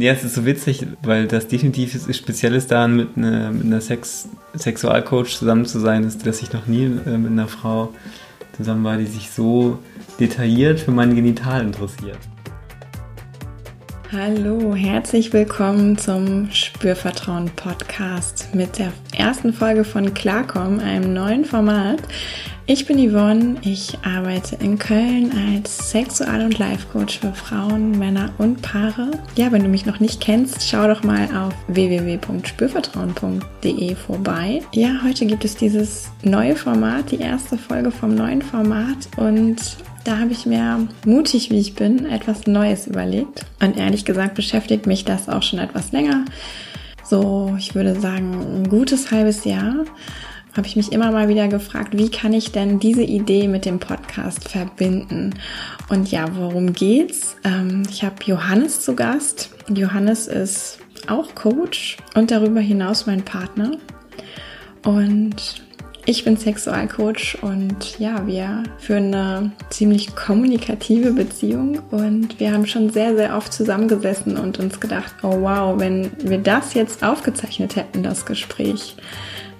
Ja, es ist so witzig, weil das definitiv ist, speziell ist daran, mit einer, mit einer Sex, Sexualcoach zusammen zu sein, ist, dass ich noch nie äh, mit einer Frau zusammen war, die sich so detailliert für mein Genital interessiert. Hallo, herzlich willkommen zum Spürvertrauen Podcast mit der ersten Folge von Klarkommen, einem neuen Format. Ich bin Yvonne, ich arbeite in Köln als Sexual- und Life-Coach für Frauen, Männer und Paare. Ja, wenn du mich noch nicht kennst, schau doch mal auf www.spürvertrauen.de vorbei. Ja, heute gibt es dieses neue Format, die erste Folge vom neuen Format und da habe ich mir, mutig wie ich bin, etwas Neues überlegt. Und ehrlich gesagt beschäftigt mich das auch schon etwas länger. So, ich würde sagen, ein gutes halbes Jahr habe ich mich immer mal wieder gefragt, wie kann ich denn diese Idee mit dem Podcast verbinden? Und ja, worum geht's? Ähm, ich habe Johannes zu Gast. Johannes ist auch Coach und darüber hinaus mein Partner. Und ich bin Sexualcoach und ja, wir führen eine ziemlich kommunikative Beziehung und wir haben schon sehr, sehr oft zusammengesessen und uns gedacht, oh wow, wenn wir das jetzt aufgezeichnet hätten, das Gespräch,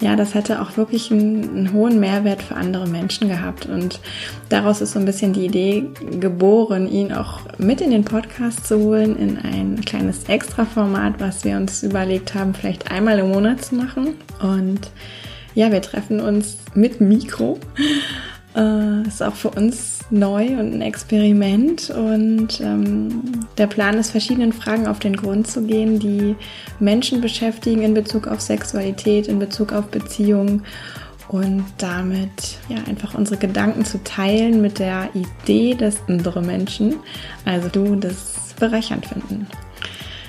ja, das hätte auch wirklich einen, einen, hohen Mehrwert für andere Menschen gehabt. Und daraus ist so ein bisschen die Idee geboren, ihn auch mit in den Podcast zu holen, in ein kleines Extra-Format, was wir uns überlegt haben, vielleicht einmal im Monat zu machen. Und ja, wir treffen uns mit Mikro. Äh, ist auch für uns neu und ein Experiment. Und ähm, der Plan ist, verschiedenen Fragen auf den Grund zu gehen, die Menschen beschäftigen in Bezug auf Sexualität, in Bezug auf Beziehungen und damit ja einfach unsere Gedanken zu teilen mit der Idee, dass andere Menschen, also du, das bereichernd finden.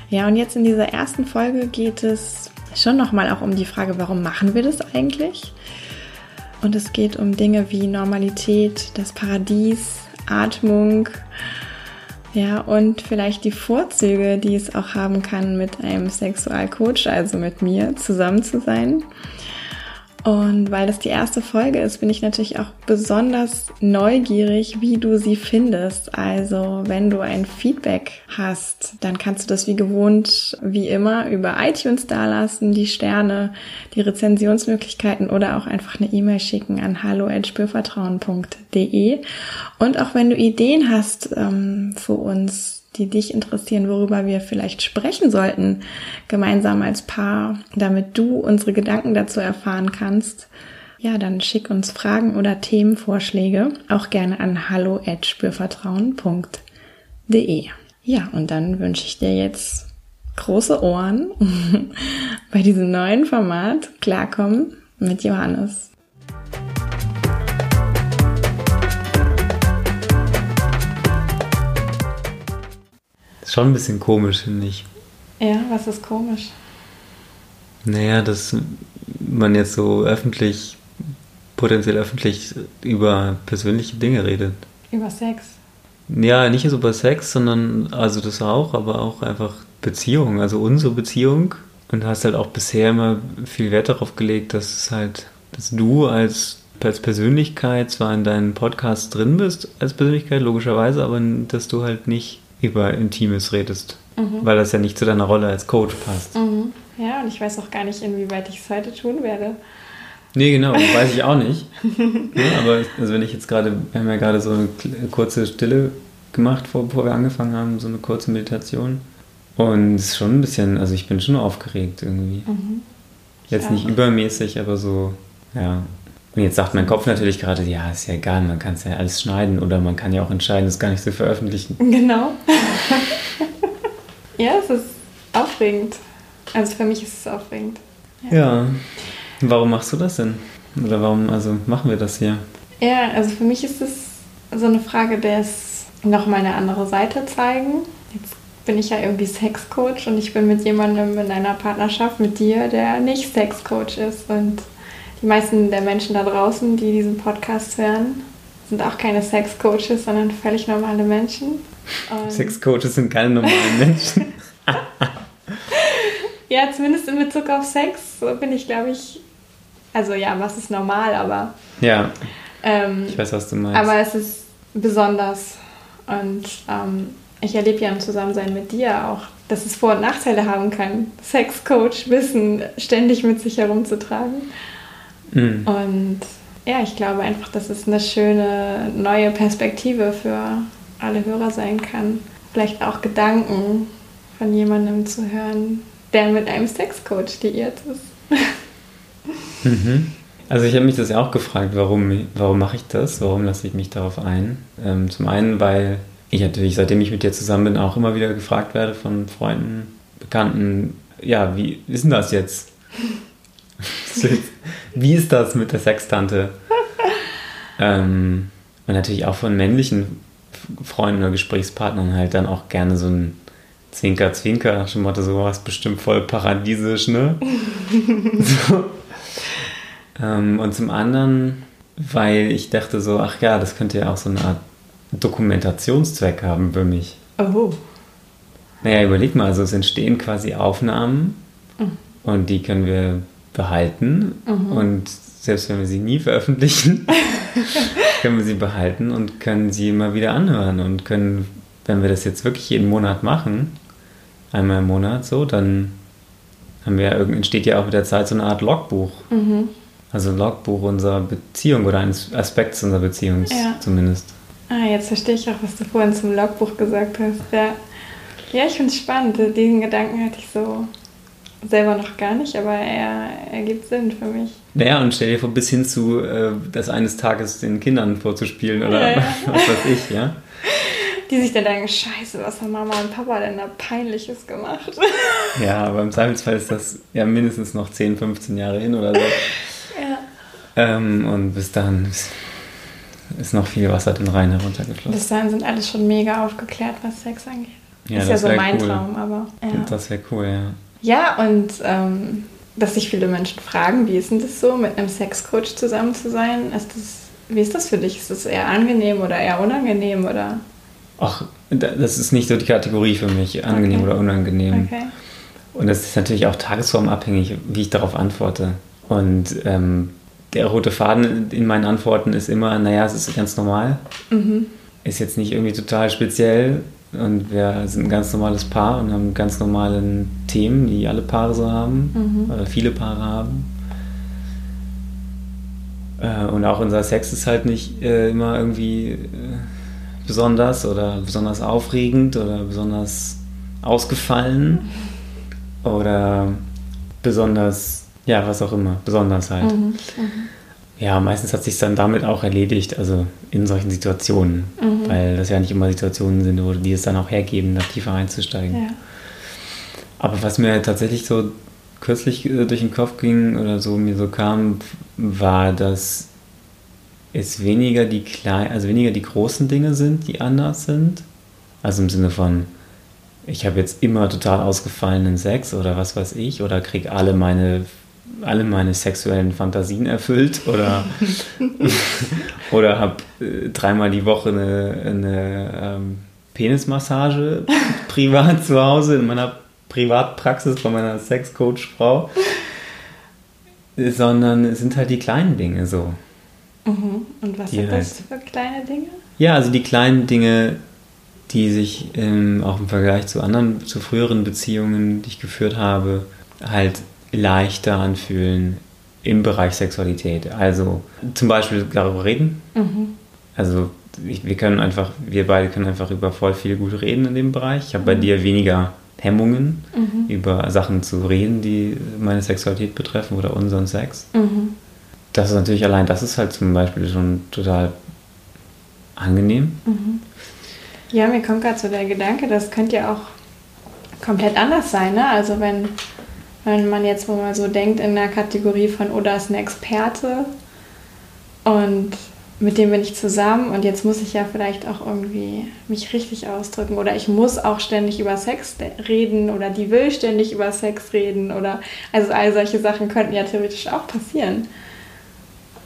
Ja, und jetzt in dieser ersten Folge geht es schon nochmal auch um die Frage, warum machen wir das eigentlich? Und es geht um Dinge wie Normalität, das Paradies, Atmung, ja, und vielleicht die Vorzüge, die es auch haben kann, mit einem Sexualcoach, also mit mir, zusammen zu sein. Und weil das die erste Folge ist, bin ich natürlich auch besonders neugierig, wie du sie findest. Also wenn du ein Feedback hast, dann kannst du das wie gewohnt, wie immer, über iTunes dalassen, die Sterne, die Rezensionsmöglichkeiten oder auch einfach eine E-Mail schicken an hallo@spürvertrauen.de. Und auch wenn du Ideen hast ähm, für uns, die dich interessieren, worüber wir vielleicht sprechen sollten, gemeinsam als Paar, damit du unsere Gedanken dazu erfahren kannst, ja, dann schick uns Fragen oder Themenvorschläge auch gerne an hallo@spürvertrauen.de. Ja, und dann wünsche ich dir jetzt große Ohren bei diesem neuen Format Klarkommen mit Johannes. Schon ein bisschen komisch, finde ich. Ja, was ist komisch? Naja, dass man jetzt so öffentlich, potenziell öffentlich über persönliche Dinge redet. Über Sex? Ja, nicht über Sex, sondern, also das auch, aber auch einfach Beziehung, also unsere Beziehung. Und hast halt auch bisher immer viel Wert darauf gelegt, dass es halt, dass du als, als Persönlichkeit zwar in deinem Podcast drin bist, als Persönlichkeit, logischerweise, aber dass du halt nicht über Intimes redest, mhm. weil das ja nicht zu deiner Rolle als Coach passt. Mhm. Ja, und ich weiß auch gar nicht, inwieweit ich es heute tun werde. Nee, genau, weiß ich auch nicht. ja, aber also wenn ich jetzt gerade, wir haben ja gerade so eine kurze Stille gemacht, bevor wir angefangen haben, so eine kurze Meditation. Und es ist schon ein bisschen, also ich bin schon aufgeregt irgendwie. Mhm. Jetzt nicht übermäßig, aber so, ja, und jetzt sagt mein Kopf natürlich gerade, ja, ist ja egal, man kann es ja alles schneiden oder man kann ja auch entscheiden, es gar nicht zu veröffentlichen. Genau. ja, es ist aufregend. Also für mich ist es aufregend. Ja. ja. Warum machst du das denn? Oder warum, also machen wir das hier? Ja, also für mich ist es so eine Frage des nochmal eine andere Seite zeigen. Jetzt bin ich ja irgendwie Sexcoach und ich bin mit jemandem in einer Partnerschaft mit dir, der nicht Sexcoach ist und die meisten der Menschen da draußen, die diesen Podcast hören, sind auch keine Sexcoaches, sondern völlig normale Menschen. Sexcoaches sind keine normalen Menschen. ja, zumindest in Bezug auf Sex bin ich, glaube ich, also ja, was ist normal, aber. Ja. Ähm, ich weiß, was du meinst. Aber es ist besonders. Und ähm, ich erlebe ja im Zusammensein mit dir auch, dass es Vor- und Nachteile haben kann, Sexcoach Wissen ständig mit sich herumzutragen. Mhm. Und ja, ich glaube einfach, dass es eine schöne neue Perspektive für alle Hörer sein kann. Vielleicht auch Gedanken von jemandem zu hören, der mit einem Sexcoach liiert ist. Mhm. Also ich habe mich das ja auch gefragt, warum, warum mache ich das? Warum lasse ich mich darauf ein? Ähm, zum einen, weil ich natürlich, seitdem ich mit dir zusammen bin, auch immer wieder gefragt werde von Freunden, Bekannten, ja, wie ist denn das jetzt? Wie ist das mit der Sextante? ähm, und natürlich auch von männlichen Freunden oder Gesprächspartnern halt dann auch gerne so ein Zwinker, Zwinker, schon mal so was bestimmt voll paradiesisch, ne? so. ähm, und zum anderen, weil ich dachte so, ach ja, das könnte ja auch so eine Art Dokumentationszweck haben für mich. Oh. Naja, überleg mal, also es entstehen quasi Aufnahmen mhm. und die können wir behalten mhm. und selbst wenn wir sie nie veröffentlichen, können wir sie behalten und können sie immer wieder anhören und können, wenn wir das jetzt wirklich jeden Monat machen, einmal im Monat so, dann haben wir, entsteht ja auch mit der Zeit so eine Art Logbuch. Mhm. Also Logbuch unserer Beziehung oder eines Aspekts unserer Beziehung ja. zumindest. Ah, jetzt verstehe ich auch, was du vorhin zum Logbuch gesagt hast. Ja, ja ich finde es spannend. Diesen Gedanken hatte ich so selber noch gar nicht, aber er ergibt Sinn für mich. Naja, und stell dir vor, bis hin zu äh, das eines Tages den Kindern vorzuspielen oder ja, was weiß ich, ja. Die sich dann denken, scheiße, was haben Mama und Papa denn da Peinliches gemacht? Ja, aber im Zweifelsfall ist das ja mindestens noch 10, 15 Jahre hin oder so. Ja. Ähm, und bis dahin ist noch viel Wasser den Rhein heruntergeflossen. Bis dahin sind alle schon mega aufgeklärt, was Sex angeht. Ja, ist ja so mein cool. Traum, aber. Ja. Das wäre cool, ja. Ja, und ähm, dass sich viele Menschen fragen, wie ist denn das so, mit einem Sexcoach zusammen zu sein? Ist das, wie ist das für dich? Ist das eher angenehm oder eher unangenehm? Oder? Ach, das ist nicht so die Kategorie für mich, angenehm okay. oder unangenehm. Okay. Und das ist natürlich auch tagesformabhängig, wie ich darauf antworte. Und ähm, der rote Faden in meinen Antworten ist immer, naja, es ist ganz normal. Mhm. Ist jetzt nicht irgendwie total speziell. Und wir sind ein ganz normales Paar und haben ganz normale Themen, die alle Paare so haben, mhm. oder viele Paare haben. Äh, und auch unser Sex ist halt nicht äh, immer irgendwie äh, besonders oder besonders aufregend oder besonders ausgefallen mhm. oder besonders ja, was auch immer, besonders halt. Mhm. Ja, meistens hat sich dann damit auch erledigt, also in solchen Situationen, mhm. weil das ja nicht immer Situationen sind, wo die es dann auch hergeben, da tiefer einzusteigen. Ja. Aber was mir tatsächlich so kürzlich äh, durch den Kopf ging oder so mir so kam, war, dass es weniger die kleinen, also weniger die großen Dinge sind, die anders sind. Also im Sinne von, ich habe jetzt immer total ausgefallenen Sex oder was weiß ich, oder kriege alle meine alle meine sexuellen Fantasien erfüllt oder, oder habe äh, dreimal die Woche eine, eine ähm, Penismassage privat zu Hause in meiner Privatpraxis von meiner Sexcoach-Frau, sondern es sind halt die kleinen Dinge so. Mhm. Und was sind halt, das für kleine Dinge? Ja, also die kleinen Dinge, die sich ähm, auch im Vergleich zu anderen, zu früheren Beziehungen, die ich geführt habe, halt leichter anfühlen im Bereich Sexualität. Also zum Beispiel darüber reden. Mhm. Also wir können einfach, wir beide können einfach über voll viel gut reden in dem Bereich. Ich habe mhm. bei dir weniger Hemmungen, mhm. über Sachen zu reden, die meine Sexualität betreffen oder unseren Sex. Mhm. Das ist natürlich allein, das ist halt zum Beispiel schon total angenehm. Mhm. Ja, mir kommt gerade so der Gedanke, das könnte ja auch komplett anders sein. Ne? Also wenn wenn man jetzt mal so denkt in der Kategorie von, oh, da ist ein Experte und mit dem bin ich zusammen und jetzt muss ich ja vielleicht auch irgendwie mich richtig ausdrücken oder ich muss auch ständig über Sex reden oder die will ständig über Sex reden oder also all solche Sachen könnten ja theoretisch auch passieren.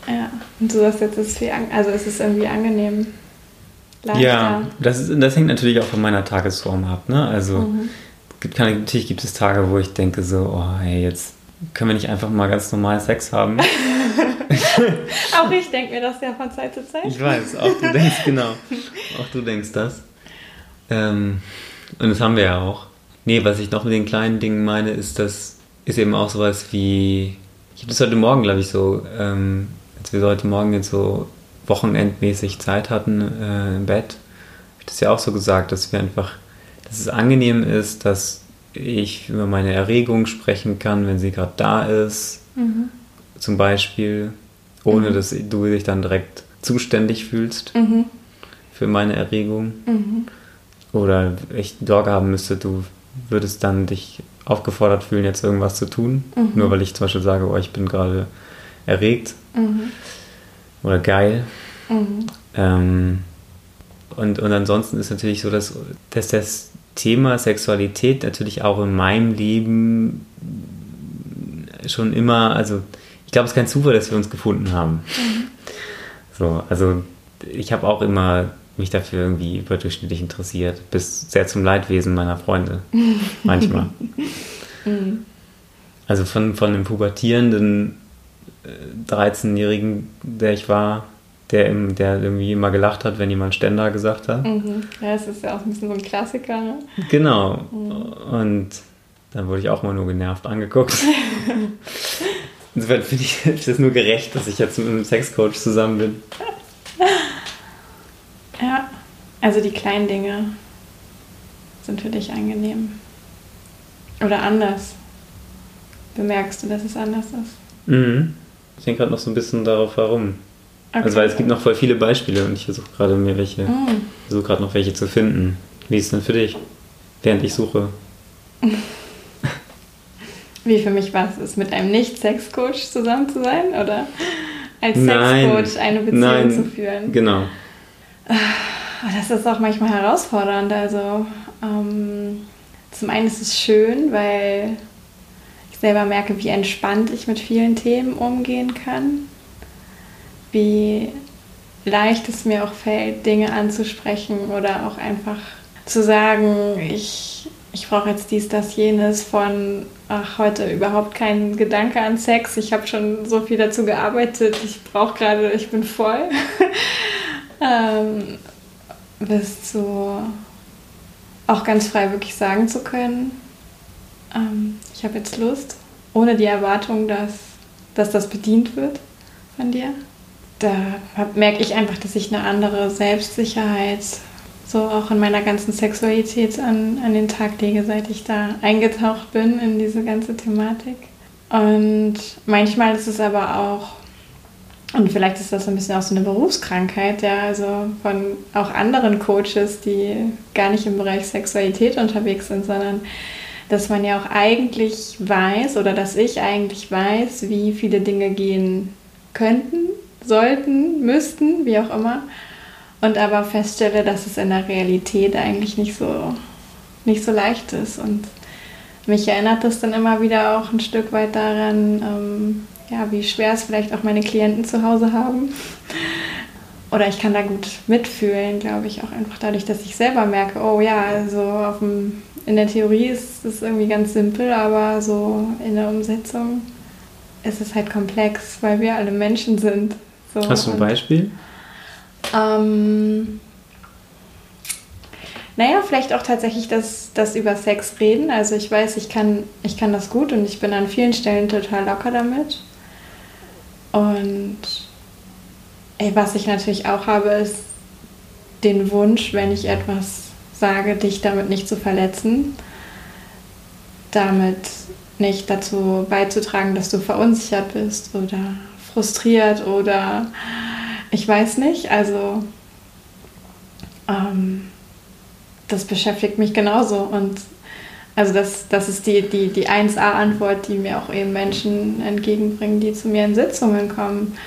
Ja, und so ist jetzt ist viel, also es ist irgendwie angenehm. Leichter. Ja, das, ist, das hängt natürlich auch von meiner Tagesform ab. Ne? Also mhm gibt keine, natürlich gibt es Tage, wo ich denke so, oh hey, jetzt können wir nicht einfach mal ganz normal Sex haben. auch ich denke mir das ja von Zeit zu Zeit. Ich weiß, auch du denkst, genau. Auch du denkst das. Ähm, und das haben wir ja auch. Nee, was ich noch mit den kleinen Dingen meine, ist, das ist eben auch sowas wie. Ich habe das heute Morgen, glaube ich, so, ähm, als wir heute Morgen jetzt so wochenendmäßig Zeit hatten äh, im Bett, habe ich das ja auch so gesagt, dass wir einfach, dass es angenehm ist, dass ich über meine Erregung sprechen kann, wenn sie gerade da ist, mhm. zum Beispiel, ohne mhm. dass du dich dann direkt zuständig fühlst mhm. für meine Erregung. Mhm. Oder ich Sorge haben müsste, du würdest dann dich aufgefordert fühlen, jetzt irgendwas zu tun, mhm. nur weil ich zum Beispiel sage, oh, ich bin gerade erregt mhm. oder geil. Ähm, und, und ansonsten ist natürlich so, dass, dass das Thema Sexualität natürlich auch in meinem Leben schon immer, also ich glaube, es ist kein Zufall, dass wir uns gefunden haben. Mhm. So, also ich habe auch immer mich dafür irgendwie überdurchschnittlich interessiert, bis sehr zum Leidwesen meiner Freunde manchmal. Mhm. Also von, von dem pubertierenden 13-Jährigen, äh, der ich war, der, im, der irgendwie immer gelacht hat, wenn jemand Ständer gesagt hat. Mhm. Ja, das ist ja auch ein bisschen so ein Klassiker. Ne? Genau. Mhm. Und dann wurde ich auch mal nur genervt angeguckt. Insofern finde ich, ich das nur gerecht, dass ich jetzt mit einem Sexcoach zusammen bin. Ja, also die kleinen Dinge sind für dich angenehm. Oder anders. Bemerkst du, dass es anders ist? Mhm. Ich denke gerade noch so ein bisschen darauf herum. Okay. Also weil es gibt noch voll viele Beispiele und ich versuche gerade mir welche, mm. versuche gerade noch welche zu finden. Wie ist es denn für dich, während ich suche? Wie für mich war es, mit einem Nicht-Sex-Coach zusammen zu sein oder als Sex-Coach eine Beziehung Nein. zu führen? Genau. Ah, das ist auch manchmal herausfordernd. Also ähm, zum einen ist es schön, weil ich selber merke, wie entspannt ich mit vielen Themen umgehen kann wie leicht es mir auch fällt, Dinge anzusprechen oder auch einfach zu sagen, ich, ich brauche jetzt dies, das, jenes von, ach, heute überhaupt kein Gedanke an Sex, ich habe schon so viel dazu gearbeitet, ich brauche gerade, ich bin voll. ähm, bis zu auch ganz frei wirklich sagen zu können, ähm, ich habe jetzt Lust, ohne die Erwartung, dass, dass das bedient wird von dir da merke ich einfach, dass ich eine andere Selbstsicherheit so auch in meiner ganzen Sexualität an, an den Tag lege, seit ich da eingetaucht bin in diese ganze Thematik. Und manchmal ist es aber auch, und vielleicht ist das ein bisschen auch so eine Berufskrankheit, ja, also von auch anderen Coaches, die gar nicht im Bereich Sexualität unterwegs sind, sondern dass man ja auch eigentlich weiß oder dass ich eigentlich weiß, wie viele Dinge gehen könnten sollten, müssten, wie auch immer. Und aber feststelle, dass es in der Realität eigentlich nicht so, nicht so leicht ist. Und mich erinnert das dann immer wieder auch ein Stück weit daran, ähm, ja, wie schwer es vielleicht auch meine Klienten zu Hause haben. Oder ich kann da gut mitfühlen, glaube ich, auch einfach dadurch, dass ich selber merke, oh ja, also dem, in der Theorie ist es irgendwie ganz simpel, aber so in der Umsetzung ist es halt komplex, weil wir alle Menschen sind. So, Hast du ein Beispiel? Ähm, naja, vielleicht auch tatsächlich das, das über Sex reden. Also ich weiß, ich kann, ich kann das gut und ich bin an vielen Stellen total locker damit. Und ey, was ich natürlich auch habe, ist den Wunsch, wenn ich etwas sage, dich damit nicht zu verletzen, damit nicht dazu beizutragen, dass du verunsichert bist oder frustriert oder ich weiß nicht. Also ähm, das beschäftigt mich genauso. Und also das, das ist die, die, die 1a-Antwort, die mir auch eben Menschen entgegenbringen, die zu mir in Sitzungen kommen.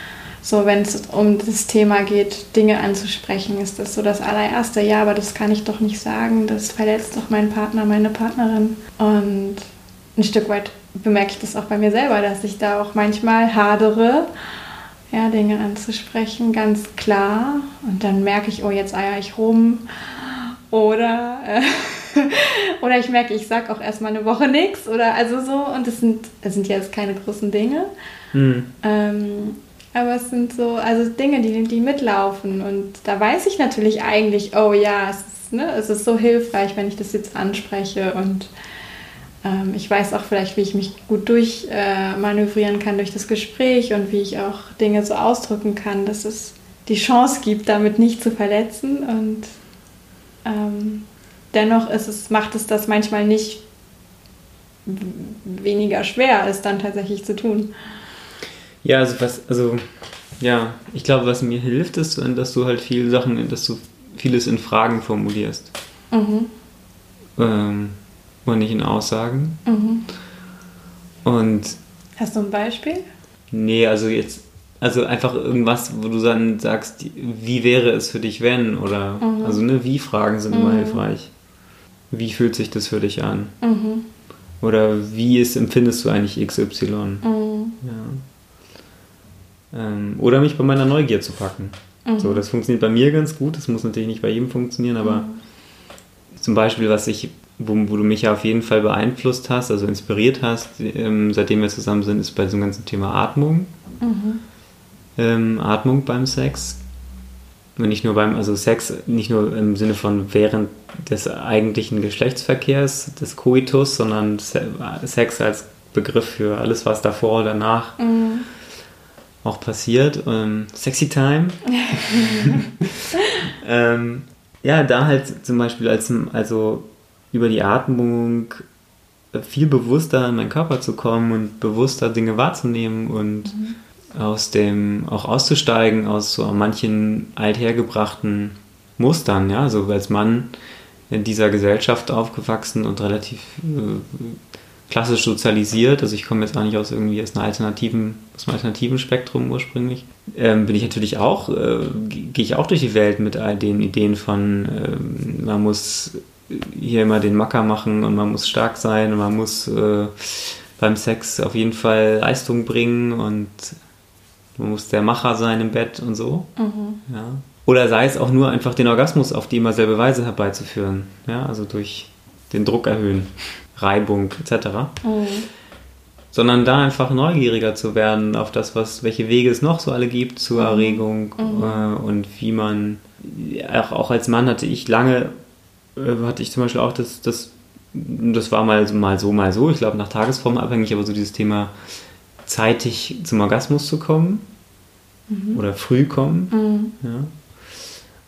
So, wenn es um das Thema geht, Dinge anzusprechen, ist das so das allererste. Ja, aber das kann ich doch nicht sagen. Das verletzt doch meinen Partner, meine Partnerin. Und ein Stück weit bemerke ich das auch bei mir selber, dass ich da auch manchmal hadere, ja, Dinge anzusprechen, ganz klar. Und dann merke ich, oh, jetzt eier ich rum. Oder, äh, oder ich merke, ich sage auch erstmal eine Woche nichts. Oder also so. Und das sind, das sind jetzt keine großen Dinge. Mhm. Ähm, aber es sind so, also Dinge, die, die mitlaufen. Und da weiß ich natürlich eigentlich, oh ja, es ist, ne, es ist so hilfreich, wenn ich das jetzt anspreche. Und ähm, ich weiß auch vielleicht, wie ich mich gut durchmanövrieren äh, kann durch das Gespräch und wie ich auch Dinge so ausdrücken kann, dass es die Chance gibt, damit nicht zu verletzen. Und ähm, dennoch ist es, macht es das manchmal nicht weniger schwer, es dann tatsächlich zu tun. Ja, also was, also ja, ich glaube, was mir hilft, ist, dass du halt viele Sachen, dass du vieles in Fragen formulierst. Mhm. Ähm, und nicht in Aussagen. Mhm. Und. Hast du ein Beispiel? Nee, also jetzt, also einfach irgendwas, wo du dann sagst, wie wäre es für dich, wenn? Oder, mhm. also ne, Wie-Fragen sind immer mhm. hilfreich. Wie fühlt sich das für dich an? Mhm. Oder wie ist, empfindest du eigentlich XY? Mhm. Ja. Ähm, oder mich bei meiner Neugier zu packen. Mhm. So, das funktioniert bei mir ganz gut. Das muss natürlich nicht bei jedem funktionieren, aber mhm. zum Beispiel, was ich, wo, wo, du mich ja auf jeden Fall beeinflusst hast, also inspiriert hast, ähm, seitdem wir zusammen sind, ist bei diesem ganzen Thema Atmung. Mhm. Ähm, Atmung beim Sex nicht nur beim, also Sex, nicht nur im Sinne von während des eigentlichen Geschlechtsverkehrs, des Coitus, sondern Sex als Begriff für alles, was davor oder danach mhm. auch passiert. Ähm, Sexy Time. ähm, ja, da halt zum Beispiel als, also über die Atmung viel bewusster in meinen Körper zu kommen und bewusster Dinge wahrzunehmen und mhm. aus dem auch auszusteigen aus so manchen althergebrachten Mustern, ja, so als Mann in dieser Gesellschaft aufgewachsen und relativ äh, klassisch sozialisiert, also ich komme jetzt auch nicht aus irgendwie aus, einer alternativen, aus einem alternativen Spektrum ursprünglich, ähm, bin ich natürlich auch, äh, gehe ich auch durch die Welt mit all den Ideen von, äh, man muss hier immer den Macker machen und man muss stark sein und man muss äh, beim Sex auf jeden Fall Leistung bringen und man muss der Macher sein im Bett und so. Mhm. Ja. Oder sei es auch nur einfach den Orgasmus auf die immer selbe Weise herbeizuführen. Ja, also durch den Druck erhöhen, Reibung etc. Mhm. Sondern da einfach neugieriger zu werden auf das, was, welche Wege es noch so alle gibt zur mhm. Erregung mhm. äh, und wie man, auch, auch als Mann hatte ich lange, hatte ich zum Beispiel auch das, das, das war mal, mal so, mal so, ich glaube nach Tagesform abhängig, aber so dieses Thema zeitig zum Orgasmus zu kommen mhm. oder früh kommen. Mhm. Ja.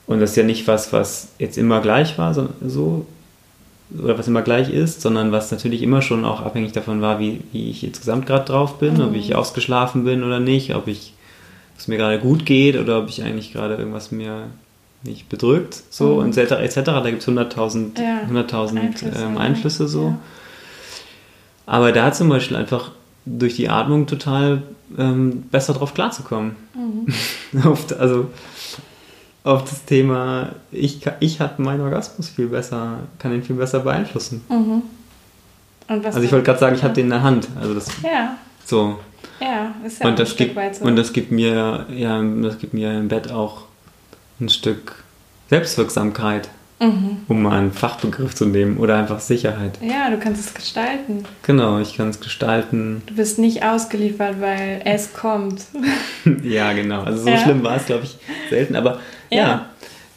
Und das ist ja nicht was, was jetzt immer gleich war, so, so, oder was immer gleich ist, sondern was natürlich immer schon auch abhängig davon war, wie, wie ich insgesamt gerade drauf bin, mhm. ob ich ausgeschlafen bin oder nicht, ob ich es mir gerade gut geht oder ob ich eigentlich gerade irgendwas mir nicht bedrückt, so mhm. und etc. etc. Da gibt es 100.000 ja. 100 Einflüsse, ähm, Einflüsse so. Ja. Aber da zum Beispiel einfach durch die Atmung total ähm, besser drauf klarzukommen. Mhm. auf, also auf das Thema, ich, ich habe meinen Orgasmus viel besser, kann ihn viel besser beeinflussen. Mhm. also ich wollte gerade sagen, ich habe den in der Hand. Also das, ja. So. Ja, ist ja und das gibt, so. Und das gibt mir, ja, das gibt mir im Bett auch ein Stück Selbstwirksamkeit. Mhm. Um mal einen Fachbegriff zu nehmen oder einfach Sicherheit. Ja, du kannst es gestalten. Genau, ich kann es gestalten. Du bist nicht ausgeliefert, weil es kommt. ja, genau. Also so ja. schlimm war es, glaube ich, selten. Aber ja, ja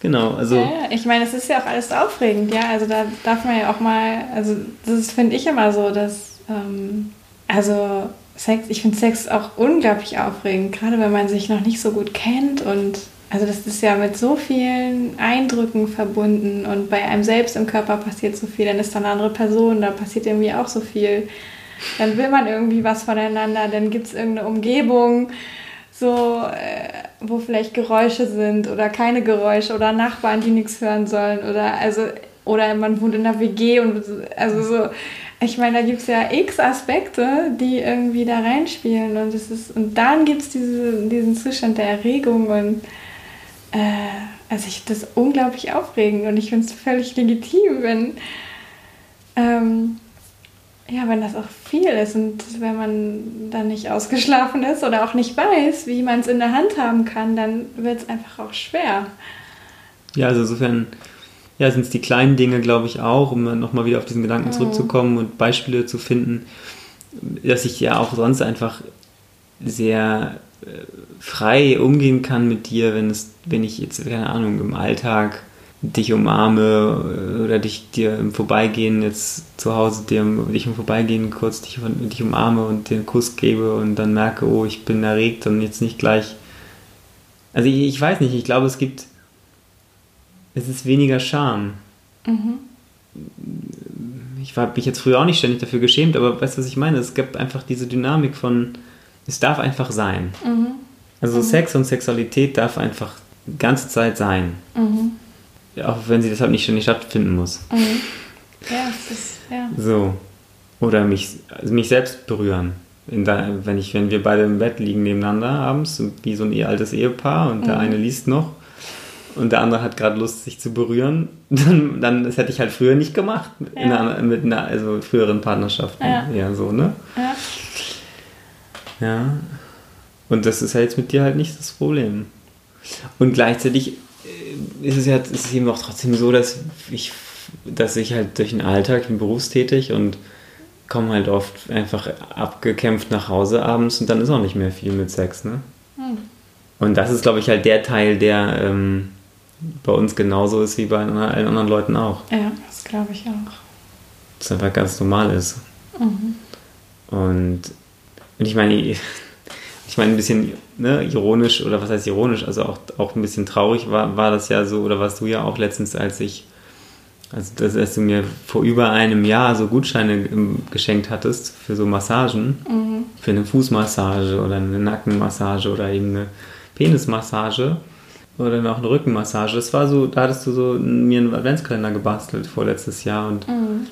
genau. Also ja, ich meine, es ist ja auch alles aufregend, ja. Also da darf man ja auch mal, also das finde ich immer so, dass, ähm, also Sex, ich finde Sex auch unglaublich aufregend, gerade wenn man sich noch nicht so gut kennt und also das ist ja mit so vielen Eindrücken verbunden und bei einem selbst im Körper passiert so viel, dann ist da eine andere Person, da passiert irgendwie auch so viel. Dann will man irgendwie was voneinander, dann gibt es irgendeine Umgebung, so, äh, wo vielleicht Geräusche sind oder keine Geräusche oder Nachbarn, die nichts hören sollen oder also oder man wohnt in einer WG und also so, ich meine, da gibt es ja x Aspekte, die irgendwie da reinspielen und es ist, und dann gibt es diese, diesen Zustand der Erregung und äh, also ich das unglaublich aufregend und ich finde es völlig legitim, wenn, ähm, ja, wenn das auch viel ist und wenn man dann nicht ausgeschlafen ist oder auch nicht weiß, wie man es in der Hand haben kann, dann wird es einfach auch schwer. Ja, also insofern ja, sind es die kleinen Dinge, glaube ich, auch, um nochmal wieder auf diesen Gedanken mhm. zurückzukommen und Beispiele zu finden, dass ich ja auch sonst einfach sehr frei umgehen kann mit dir, wenn es, wenn ich jetzt, keine Ahnung, im Alltag dich umarme oder dich dir im Vorbeigehen jetzt zu Hause dir dich im Vorbeigehen kurz dich, dich umarme und dir einen Kuss gebe und dann merke, oh, ich bin erregt und jetzt nicht gleich. Also ich, ich weiß nicht, ich glaube, es gibt, es ist weniger Scham. Mhm. Ich habe mich jetzt früher auch nicht ständig dafür geschämt, aber weißt du, was ich meine? Es gibt einfach diese Dynamik von, es darf einfach sein. Mhm. Also mhm. Sex und Sexualität darf einfach die ganze Zeit sein. Mhm. Auch wenn sie deshalb nicht ständig stattfinden muss. Mhm. Ja, es ist, ja. So. Oder mich, also mich selbst berühren. Da, wenn, ich, wenn wir beide im Bett liegen nebeneinander abends, wie so ein altes Ehepaar und der mhm. eine liest noch und der andere hat gerade Lust, sich zu berühren, dann, dann das hätte ich halt früher nicht gemacht. Ja. Einer, mit einer also früheren Partnerschaften. Ja. ja, so, ne? Ja. Ja. Und das ist halt jetzt mit dir halt nicht das Problem. Und gleichzeitig äh, ist es ja ist es eben auch trotzdem so, dass ich, dass ich halt durch den Alltag, ich bin berufstätig und komme halt oft einfach abgekämpft nach Hause abends und dann ist auch nicht mehr viel mit Sex, ne? Hm. Und das ist, glaube ich, halt der Teil, der ähm, bei uns genauso ist wie bei allen anderen Leuten auch. Ja, das glaube ich auch. Das einfach ganz normal ist. Mhm. Und, und ich meine, ich meine, ein bisschen ne, ironisch, oder was heißt ironisch, also auch, auch ein bisschen traurig war, war das ja so, oder warst du ja auch letztens, als ich, also das, als du mir vor über einem Jahr so Gutscheine geschenkt hattest für so Massagen, mhm. für eine Fußmassage oder eine Nackenmassage oder eben eine Penismassage oder noch eine Rückenmassage. Das war so, da hattest du so mir einen Adventskalender gebastelt vorletztes Jahr und mhm.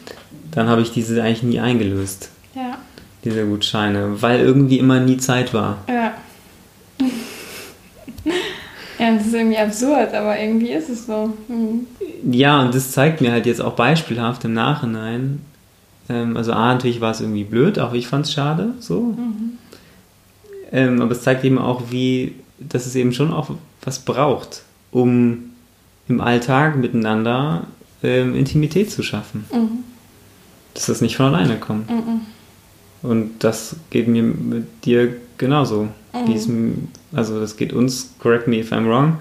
dann habe ich diese eigentlich nie eingelöst. Diese Gutscheine, weil irgendwie immer nie Zeit war. Ja. ja, das ist irgendwie absurd, aber irgendwie ist es so. Mhm. Ja, und das zeigt mir halt jetzt auch beispielhaft im Nachhinein. Ähm, also A, natürlich war es irgendwie blöd, auch ich fand es schade, so. Mhm. Ähm, aber es zeigt eben auch, wie, dass es eben schon auch was braucht, um im Alltag miteinander ähm, Intimität zu schaffen. Mhm. Dass das nicht von alleine kommt. Mhm. Und das geht mir mit dir genauso. Mhm. also das geht uns, correct me if I'm wrong,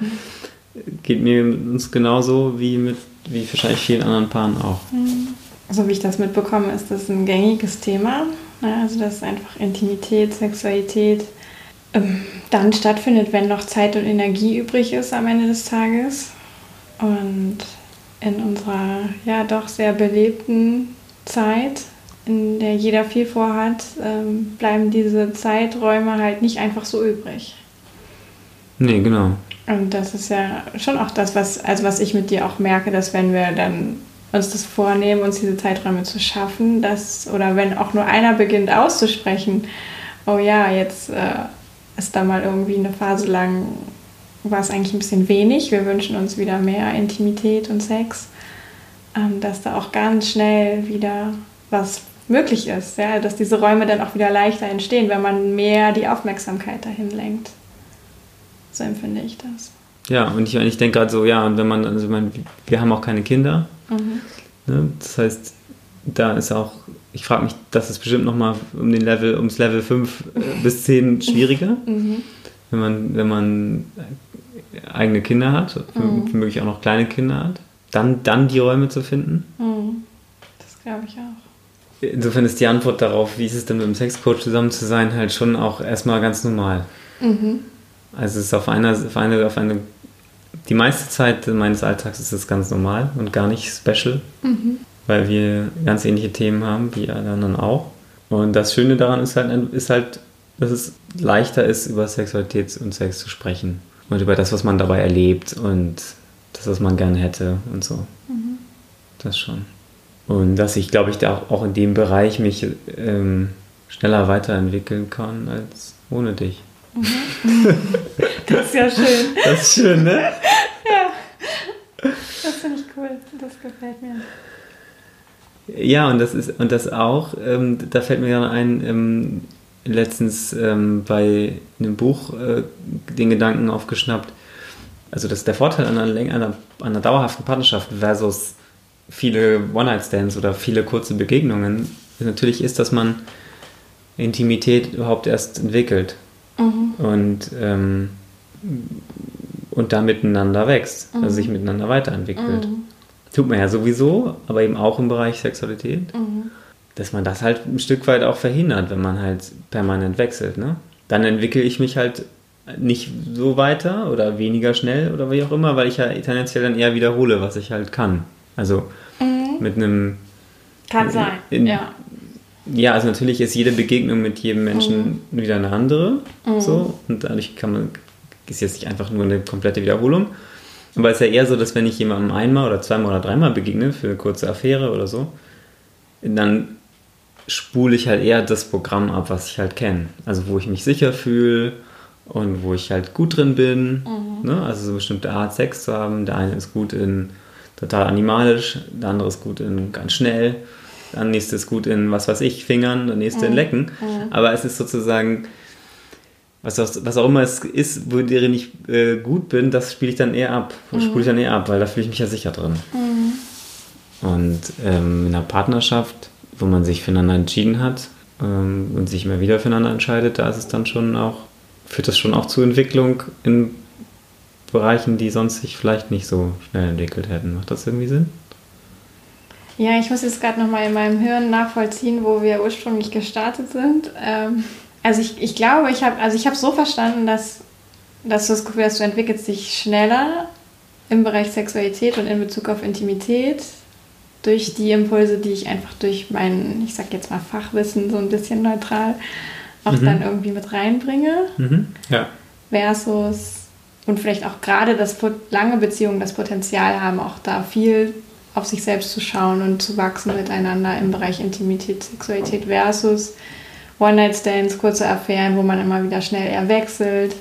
geht mir mit uns genauso wie mit wie wahrscheinlich vielen anderen Paaren auch. Mhm. So wie ich das mitbekomme, ist das ein gängiges Thema. Ne? Also dass einfach Intimität, Sexualität ähm, dann stattfindet, wenn noch Zeit und Energie übrig ist am Ende des Tages. Und in unserer ja doch sehr belebten Zeit, in der jeder viel vorhat, ähm, bleiben diese Zeiträume halt nicht einfach so übrig. Nee, genau. Und das ist ja schon auch das, was, also was ich mit dir auch merke, dass wenn wir dann uns das vornehmen, uns diese Zeiträume zu schaffen, dass, oder wenn auch nur einer beginnt auszusprechen, oh ja, jetzt äh, ist da mal irgendwie eine Phase lang, war es eigentlich ein bisschen wenig. Wir wünschen uns wieder mehr Intimität und Sex, ähm, dass da auch ganz schnell wieder was möglich ist, ja, dass diese Räume dann auch wieder leichter entstehen, wenn man mehr die Aufmerksamkeit dahin lenkt. So empfinde ich das. Ja, und ich, ich denke gerade so, ja, und wenn man, also ich meine, wir haben auch keine Kinder. Mhm. Ne? Das heißt, da ist auch ich frage mich, das ist bestimmt nochmal um den Level, ums Level 5 äh, bis 10 schwieriger, mhm. wenn, man, wenn man eigene Kinder hat, mhm. womöglich auch noch kleine Kinder hat. Dann, dann die Räume zu finden. Mhm. Das glaube ich auch. Insofern ist die Antwort darauf, wie ist es denn mit dem Sexcoach zusammen zu sein, halt schon auch erstmal ganz normal. Mhm. Also es ist auf einer, auf eine, auf eine, die meiste Zeit meines Alltags ist es ganz normal und gar nicht special. Mhm weil wir ganz ähnliche Themen haben, wie alle anderen auch. Und das Schöne daran ist halt, ist halt, dass es leichter ist, über Sexualität und Sex zu sprechen. Und über das, was man dabei erlebt und das, was man gerne hätte und so. Mhm. Das schon. Und dass ich, glaube ich, da auch in dem Bereich mich ähm, schneller weiterentwickeln kann als ohne dich. Mhm. Das ist ja schön. Das ist schön, ne? Ja. Das finde ich cool. Das gefällt mir. Ja, und das ist und das auch, ähm, da fällt mir gerade ein, ähm, letztens ähm, bei einem Buch äh, den Gedanken aufgeschnappt. Also das ist der Vorteil an einer, einer, einer dauerhaften Partnerschaft versus viele One-Night-Stands oder viele kurze Begegnungen natürlich ist, dass man Intimität überhaupt erst entwickelt. mhm. und, ähm, und da miteinander wächst, also mhm. also sich miteinander weiterentwickelt. Mhm. Tut man ja sowieso, aber eben auch im Bereich Sexualität, mhm. dass man das halt ein Stück weit auch verhindert, wenn man halt permanent wechselt. Ne? Dann entwickle ich mich halt nicht so weiter oder weniger schnell oder wie auch immer, weil ich ja tendenziell dann eher wiederhole, was ich halt kann. Also mhm. mit einem. Kann sein, in, ja. Ja, also natürlich ist jede Begegnung mit jedem Menschen mhm. wieder eine andere. Mhm. So, und dadurch kann man, ist jetzt nicht einfach nur eine komplette Wiederholung. Aber es ist ja eher so, dass wenn ich jemandem einmal oder zweimal oder dreimal begegne für eine kurze Affäre oder so, dann spule ich halt eher das Programm ab, was ich halt kenne. Also wo ich mich sicher fühle und wo ich halt gut drin bin. Mhm. Ne? Also so eine bestimmte Art Sex zu haben. Der eine ist gut in total animalisch, der andere ist gut in ganz schnell, der nächste ist gut in was weiß ich, Fingern, der nächste mhm. in Lecken. Mhm. Aber es ist sozusagen, was auch, was auch immer es ist, worin ich äh, gut bin, das spiele ich dann eher ab. Mhm. Spule ich dann eher ab, weil da fühle ich mich ja sicher drin. Mhm. Und ähm, in einer Partnerschaft, wo man sich füreinander entschieden hat ähm, und sich immer wieder füreinander entscheidet, da ist es dann schon auch führt das schon auch zu Entwicklung in Bereichen, die sonst sich vielleicht nicht so schnell entwickelt hätten. Macht das irgendwie Sinn? Ja, ich muss jetzt gerade nochmal in meinem Hirn nachvollziehen, wo wir ursprünglich gestartet sind. Ähm, also ich, ich glaube, ich habe also ich so verstanden, dass, dass du das Gefühl hast, du entwickelst dich schneller im Bereich Sexualität und in Bezug auf Intimität durch die Impulse, die ich einfach durch mein, ich sag jetzt mal Fachwissen so ein bisschen neutral auch mhm. dann irgendwie mit reinbringe. Mhm. Ja. Versus und vielleicht auch gerade das lange Beziehungen das Potenzial haben, auch da viel auf sich selbst zu schauen und zu wachsen miteinander im Bereich Intimität, Sexualität versus One-Night-Stands, kurze Affären, wo man immer wieder schnell eher wechselt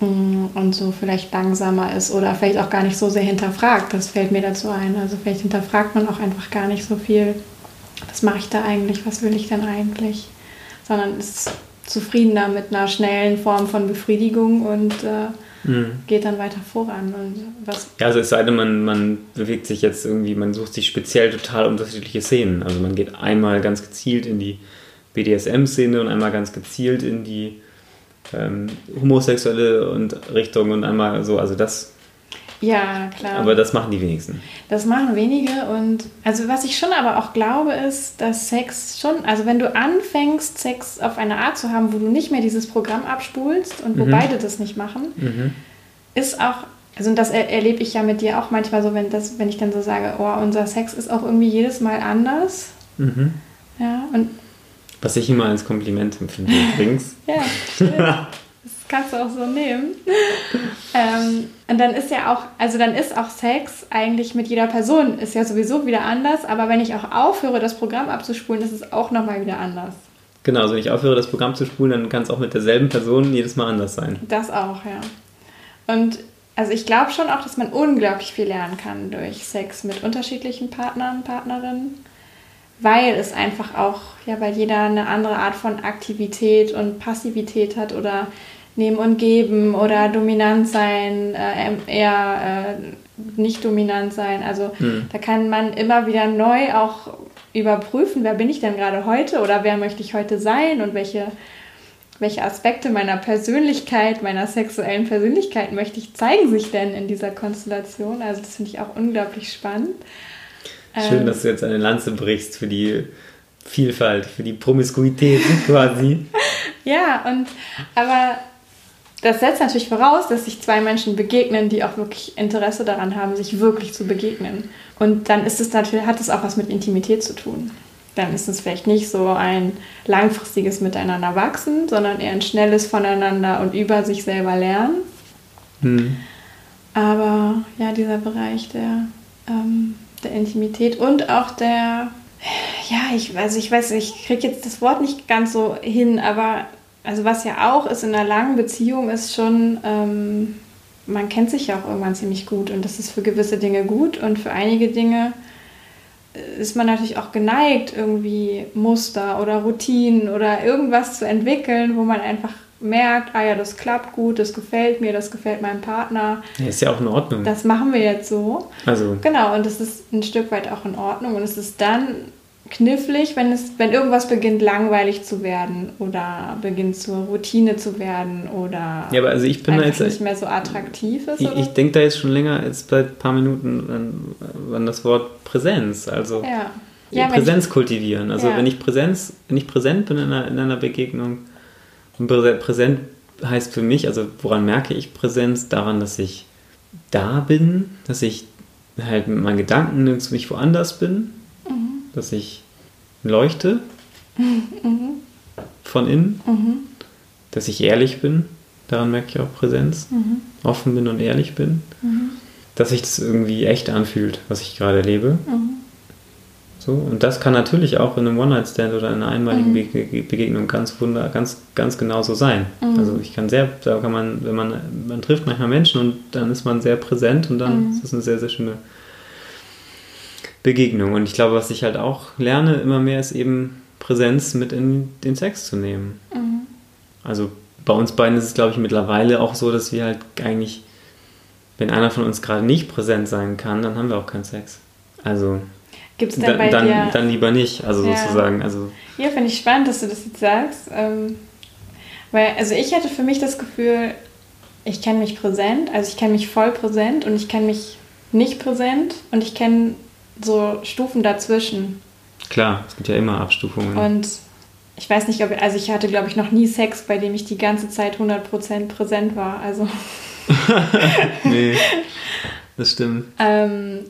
mm, und so vielleicht langsamer ist oder vielleicht auch gar nicht so sehr hinterfragt. Das fällt mir dazu ein. Also vielleicht hinterfragt man auch einfach gar nicht so viel. Was mache ich da eigentlich? Was will ich denn eigentlich? sondern ist zufriedener mit einer schnellen Form von Befriedigung und äh, mhm. geht dann weiter voran. Und was ja, also es sei denn, man, man bewegt sich jetzt irgendwie, man sucht sich speziell total unterschiedliche Szenen. Also man geht einmal ganz gezielt in die BDSM-Szene und einmal ganz gezielt in die ähm, homosexuelle und Richtung und einmal so, also das ja, klar. Aber das machen die wenigsten. Das machen wenige und also was ich schon aber auch glaube ist, dass Sex schon, also wenn du anfängst, Sex auf eine Art zu haben, wo du nicht mehr dieses Programm abspulst und wo mhm. beide das nicht machen, mhm. ist auch, also das er erlebe ich ja mit dir auch manchmal so, wenn, das, wenn ich dann so sage, oh, unser Sex ist auch irgendwie jedes Mal anders. Mhm. Ja, und was ich immer als Kompliment empfinde übrigens. ja, stimmt. kannst du auch so nehmen. ähm, und dann ist ja auch, also dann ist auch Sex eigentlich mit jeder Person, ist ja sowieso wieder anders, aber wenn ich auch aufhöre, das Programm abzuspulen, ist es auch nochmal wieder anders. Genau, also wenn ich aufhöre, das Programm zu spulen, dann kann es auch mit derselben Person jedes Mal anders sein. Das auch, ja. Und also ich glaube schon auch, dass man unglaublich viel lernen kann durch Sex mit unterschiedlichen Partnern, Partnerinnen, weil es einfach auch, ja, weil jeder eine andere Art von Aktivität und Passivität hat oder Nehmen und Geben oder dominant sein, äh, eher äh, nicht dominant sein. Also mhm. da kann man immer wieder neu auch überprüfen, wer bin ich denn gerade heute oder wer möchte ich heute sein und welche, welche Aspekte meiner Persönlichkeit, meiner sexuellen Persönlichkeit möchte ich zeigen sich denn in dieser Konstellation. Also das finde ich auch unglaublich spannend. Schön, ähm, dass du jetzt eine Lanze brichst für die Vielfalt, für die Promiskuität quasi. ja, und aber das setzt natürlich voraus, dass sich zwei Menschen begegnen, die auch wirklich Interesse daran haben, sich wirklich zu begegnen. Und dann ist es natürlich, hat es auch was mit Intimität zu tun. Dann ist es vielleicht nicht so ein langfristiges Miteinander wachsen, sondern eher ein schnelles Voneinander und über sich selber lernen. Mhm. Aber ja, dieser Bereich der, ähm, der Intimität und auch der, ja, ich, also ich weiß, ich kriege jetzt das Wort nicht ganz so hin, aber also was ja auch ist in einer langen Beziehung, ist schon, ähm, man kennt sich ja auch irgendwann ziemlich gut und das ist für gewisse Dinge gut und für einige Dinge äh, ist man natürlich auch geneigt, irgendwie Muster oder Routinen oder irgendwas zu entwickeln, wo man einfach merkt, ah ja, das klappt gut, das gefällt mir, das gefällt meinem Partner. Ja, ist ja auch in Ordnung. Das machen wir jetzt so. Also. Genau, und das ist ein Stück weit auch in Ordnung. Und es ist dann knifflig, wenn es, wenn irgendwas beginnt langweilig zu werden oder beginnt zur Routine zu werden oder ja, aber also ich bin einfach jetzt, nicht mehr so attraktiv ist. Ich, ich denke da jetzt schon länger als bei ein paar Minuten an, an das Wort Präsenz. Also ja. Ja, Präsenz kultivieren. Also wenn ich Präsenz, wenn ich präsent bin in einer, in einer Begegnung, präsent heißt für mich, also woran merke ich Präsenz? Daran, dass ich da bin, dass ich halt mit meinen Gedanken nirgends mich woanders bin, dass ich leuchte von innen, dass ich ehrlich bin, daran merke ich auch Präsenz, offen bin und ehrlich bin, dass sich das irgendwie echt anfühlt, was ich gerade erlebe. So, und das kann natürlich auch in einem One-Night-Stand oder in einer einmaligen Bege Begegnung ganz wunder, ganz, ganz genau so sein. Also ich kann sehr, da kann man, wenn man, man trifft manchmal Menschen und dann ist man sehr präsent und dann ist es eine sehr, sehr schöne Begegnung. Und ich glaube, was ich halt auch lerne immer mehr, ist eben Präsenz mit in den Sex zu nehmen. Also bei uns beiden ist es, glaube ich, mittlerweile auch so, dass wir halt eigentlich, wenn einer von uns gerade nicht präsent sein kann, dann haben wir auch keinen Sex. Also Gibt es denn bei dann, dir... dann lieber nicht, also Ja. sozusagen. Also Ja, finde ich spannend, dass du das jetzt sagst. Ähm, weil, also ich hatte für mich das Gefühl, ich kenne mich präsent, also ich kenne mich voll präsent und ich kenne mich nicht präsent und ich kenne so Stufen dazwischen. klar, es gibt ja immer Abstufungen. Und ich weiß nicht, ob, also ich hatte, glaube ich, noch nie Sex, bei dem ich die ganze Zeit 100% präsent war. Also, nee, das stimmt. ähm,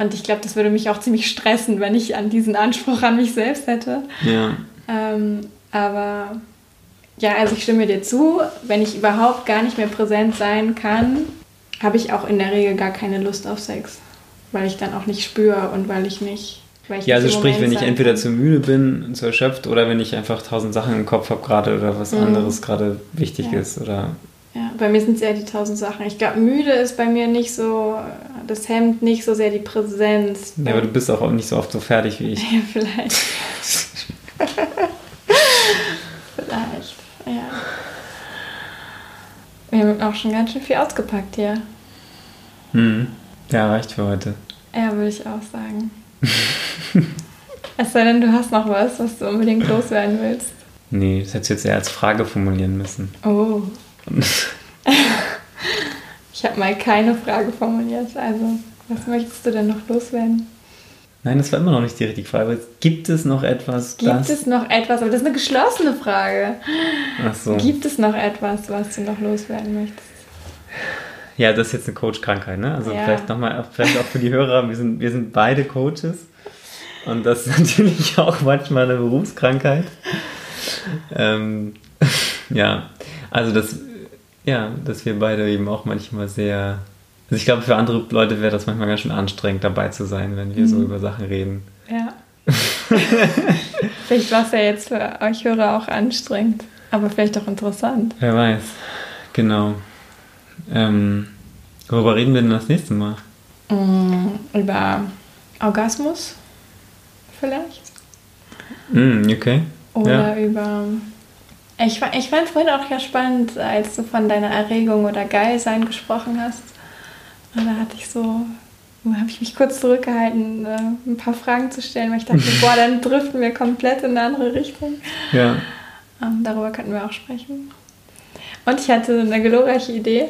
und ich glaube, das würde mich auch ziemlich stressen, wenn ich an diesen Anspruch an mich selbst hätte. Ja. Ähm, aber ja, also ich stimme dir zu, wenn ich überhaupt gar nicht mehr präsent sein kann, habe ich auch in der Regel gar keine Lust auf Sex. Weil ich dann auch nicht spüre und weil ich nicht. Weil ich Ja, also sprich, Moment wenn ich entweder zu müde bin, zu erschöpft oder wenn ich einfach tausend Sachen im Kopf habe gerade oder was anderes gerade wichtig Mhm. Ja. ist oder Ja, bei mir sind es eher die tausend Sachen. Ich glaube, müde ist bei mir nicht so, das hemmt nicht so sehr die Präsenz. Ja, aber du bist auch nicht so oft so fertig wie ich. Ja, vielleicht. vielleicht, ja. Wir haben auch schon ganz schön viel ausgepackt hier. Mhm. Ja, reicht für heute. Ja, würde ich auch sagen. es sei denn, du hast noch was, was du unbedingt loswerden willst. Nee, das hättest du jetzt eher als Frage formulieren müssen. Oh. Ich habe mal keine Frage formuliert. Also, was möchtest du denn noch loswerden? Nein, das war immer noch nicht die richtige Frage. Gibt es noch etwas, Gibt es noch etwas, aber das ist eine geschlossene Frage. Ach so. Gibt es noch etwas, was du noch loswerden möchtest? Ja, das ist jetzt eine Coach-Krankheit, ne? Also Ja. vielleicht nochmal, vielleicht auch für die Hörer, wir sind, wir sind beide Coaches. Und das ist natürlich auch manchmal eine Berufskrankheit. Ähm, ja, also das, ja, dass wir beide eben auch manchmal sehr. Also ich glaube, für andere Leute wäre das manchmal ganz schön anstrengend, dabei zu sein, wenn wir so über Sachen reden. Ja. vielleicht war es ja jetzt für euch Hörer auch anstrengend, aber vielleicht auch interessant. Wer weiß. Genau. Ähm, worüber reden wir denn das nächste Mal? Mm, Über Orgasmus vielleicht? Mm, okay. Oder Ja. über. Ich, ich fand vorhin auch ja spannend, als du von deiner Erregung oder Geilsein gesprochen hast. Und da hatte ich so. Habe ich mich kurz zurückgehalten, äh, ein paar Fragen zu stellen, weil ich dachte, boah, dann driften wir komplett in eine andere Richtung. Ja. Ähm, darüber könnten wir auch sprechen. Und ich hatte eine glorreiche Idee,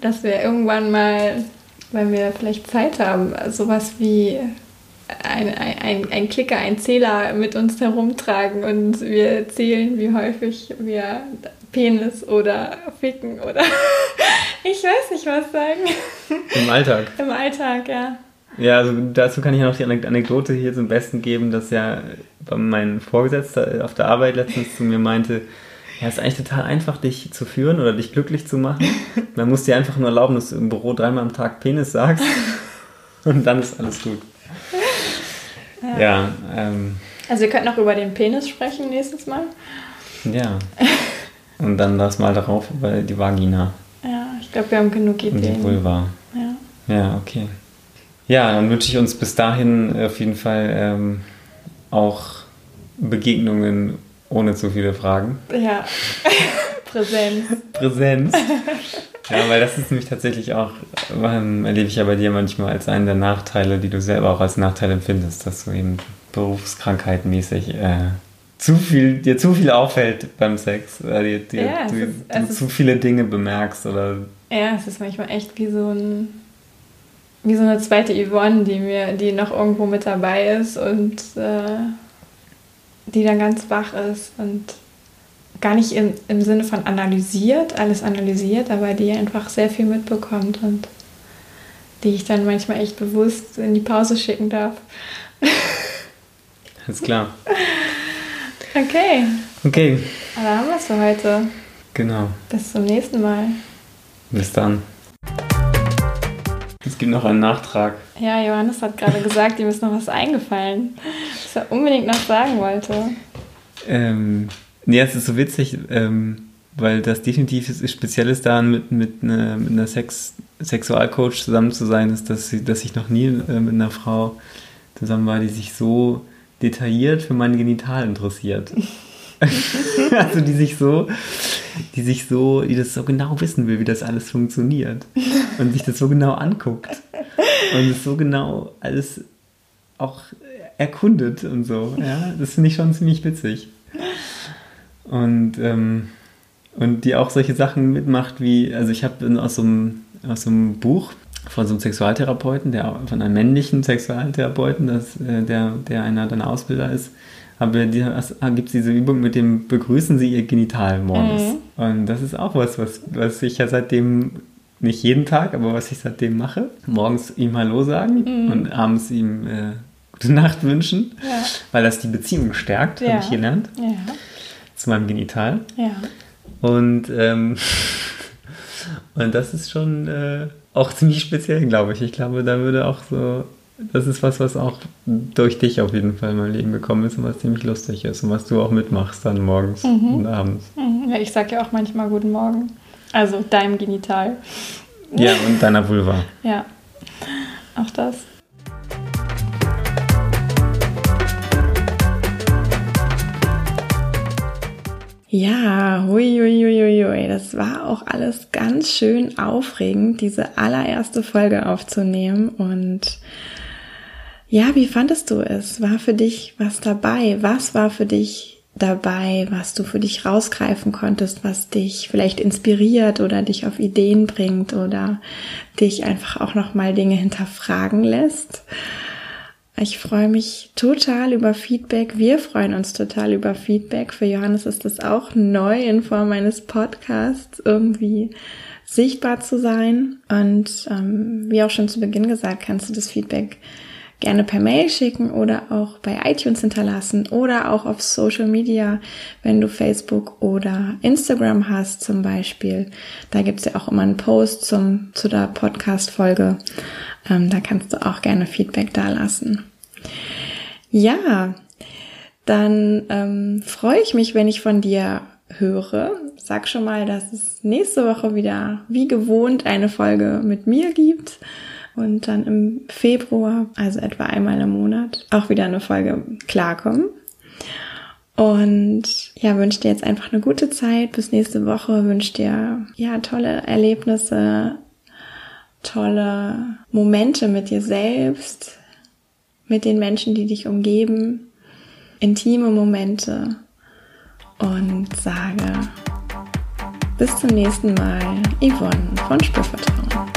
dass wir irgendwann mal, wenn wir vielleicht Zeit haben, sowas wie ein, ein, ein, Klicker, ein Zähler mit uns herumtragen und wir zählen, wie häufig wir Penis oder Ficken oder ich weiß nicht was sagen. Im Alltag. Im Alltag, ja. Ja, also dazu kann ich ja noch die Anek- Anekdote hier zum Besten geben, dass ja mein Vorgesetzter auf der Arbeit letztens zu mir meinte, ja, es ist eigentlich total einfach, dich zu führen oder dich glücklich zu machen. Man muss dir einfach nur erlauben, dass du im Büro dreimal am Tag Penis sagst und dann ist alles gut. Ja, ähm, Also wir könnten auch über den Penis sprechen nächstes Mal. ja. Und dann das mal darauf über die Vagina Ja, ich glaube, wir haben genug und die Ideen. Vulva. Ja. Ja, okay. Ja, dann wünsche ich uns bis dahin auf jeden Fall ähm, auch Begegnungen ohne zu viele Fragen. Ja, Präsenz. Präsenz. Ja, weil das ist nämlich tatsächlich auch, ähm, erlebe ich ja bei dir manchmal als einen der Nachteile, die du selber auch als Nachteil empfindest, dass du eben berufskrankheitenmäßig äh, zu viel, dir zu viel auffällt beim Sex, äh, dir, dir, Ja, du, ist- du es zu ist- viele Dinge bemerkst oder Ja, es ist manchmal echt wie so ein wie so eine zweite Yvonne, die mir, die noch irgendwo mit dabei ist und äh, die dann ganz wach ist und gar nicht im, im Sinne von analysiert, alles analysiert, aber die einfach sehr viel mitbekommt und die ich dann manchmal echt bewusst in die Pause schicken darf. ist klar. Okay, Okay, aber haben wir es für heute. genau. Bis zum nächsten Mal. Bis dann. Es gibt noch einen Nachtrag. Ja, Johannes hat gerade gesagt, ihm ist noch was eingefallen, er unbedingt noch sagen wollte. Ähm, ja, es ist so witzig, ähm, weil das definitiv speziell ist daran, mit, mit, einer, mit einer Sex, Sexualcoach zusammen zu sein, ist, dass, dass ich noch nie äh, mit einer Frau zusammen war, die sich so detailliert für mein Genital interessiert. also die sich so, die sich so, die das so genau wissen will, wie das alles funktioniert. Und sich das so genau anguckt. Und es so genau alles auch erkundet und so. Ja, das finde ich schon ziemlich witzig. Und, ähm, und die auch solche Sachen mitmacht wie, also ich habe aus so einem, aus so einem Buch von so einem Sexualtherapeuten, der von einem männlichen Sexualtherapeuten, das, äh, der, der einer deiner Ausbilder ist, aber die, gibt es diese Übung mit dem Begrüßen Sie Ihr Genital morgens. Und das ist auch was, was, was ich ja seitdem, nicht jeden Tag, aber was ich seitdem mache. Morgens ihm Hallo sagen und abends ihm äh, gute Nacht wünschen, Ja. weil das die Beziehung stärkt, Ja. habe ich gelernt, Ja, zu meinem Genital. Und, ähm, und das ist schon äh, auch ziemlich speziell, glaube ich. Ich glaube, da würde auch so, das ist was, was auch durch dich auf jeden Fall in mein Leben gekommen ist und was ziemlich lustig ist und was du auch mitmachst dann morgens und abends. Mhm. ja ich sag ja auch manchmal Guten Morgen. Also deinem Genital. Ja, und deiner Vulva. Ja, auch das. Ja, hui, hui, hui, hui. Das war auch alles ganz schön aufregend, diese allererste Folge aufzunehmen. Und ja, wie fandest du es? War für dich was dabei? Was war für dich dabei, was du für dich rausgreifen konntest, was dich vielleicht inspiriert oder dich auf Ideen bringt oder dich einfach auch nochmal Dinge hinterfragen lässt? Ich freue mich total über Feedback. Wir freuen uns total über Feedback. Für Johannes ist es auch neu in Form eines Podcasts irgendwie sichtbar zu sein. Und ähm, wie auch schon zu Beginn gesagt, kannst du das Feedback gerne per Mail schicken oder auch bei iTunes hinterlassen oder auch auf Social Media, wenn du Facebook oder Instagram hast zum Beispiel. Da gibt's ja auch immer einen Post zum, zu der Podcast-Folge. Ähm, da kannst du auch gerne Feedback dalassen. Ja, dann ähm, freue ich mich, wenn ich von dir höre. Sag schon mal, dass es nächste Woche wieder wie gewohnt eine Folge mit mir gibt und dann im Februar, also etwa einmal im Monat, auch wieder eine Folge klarkommen. Und ja, wünsche dir jetzt einfach eine gute Zeit. Bis nächste Woche. Wünsche dir ja tolle Erlebnisse, tolle Momente mit dir selbst, mit den Menschen, die dich umgeben, intime Momente und sage bis zum nächsten Mal, Yvonne von Spürvertrauen.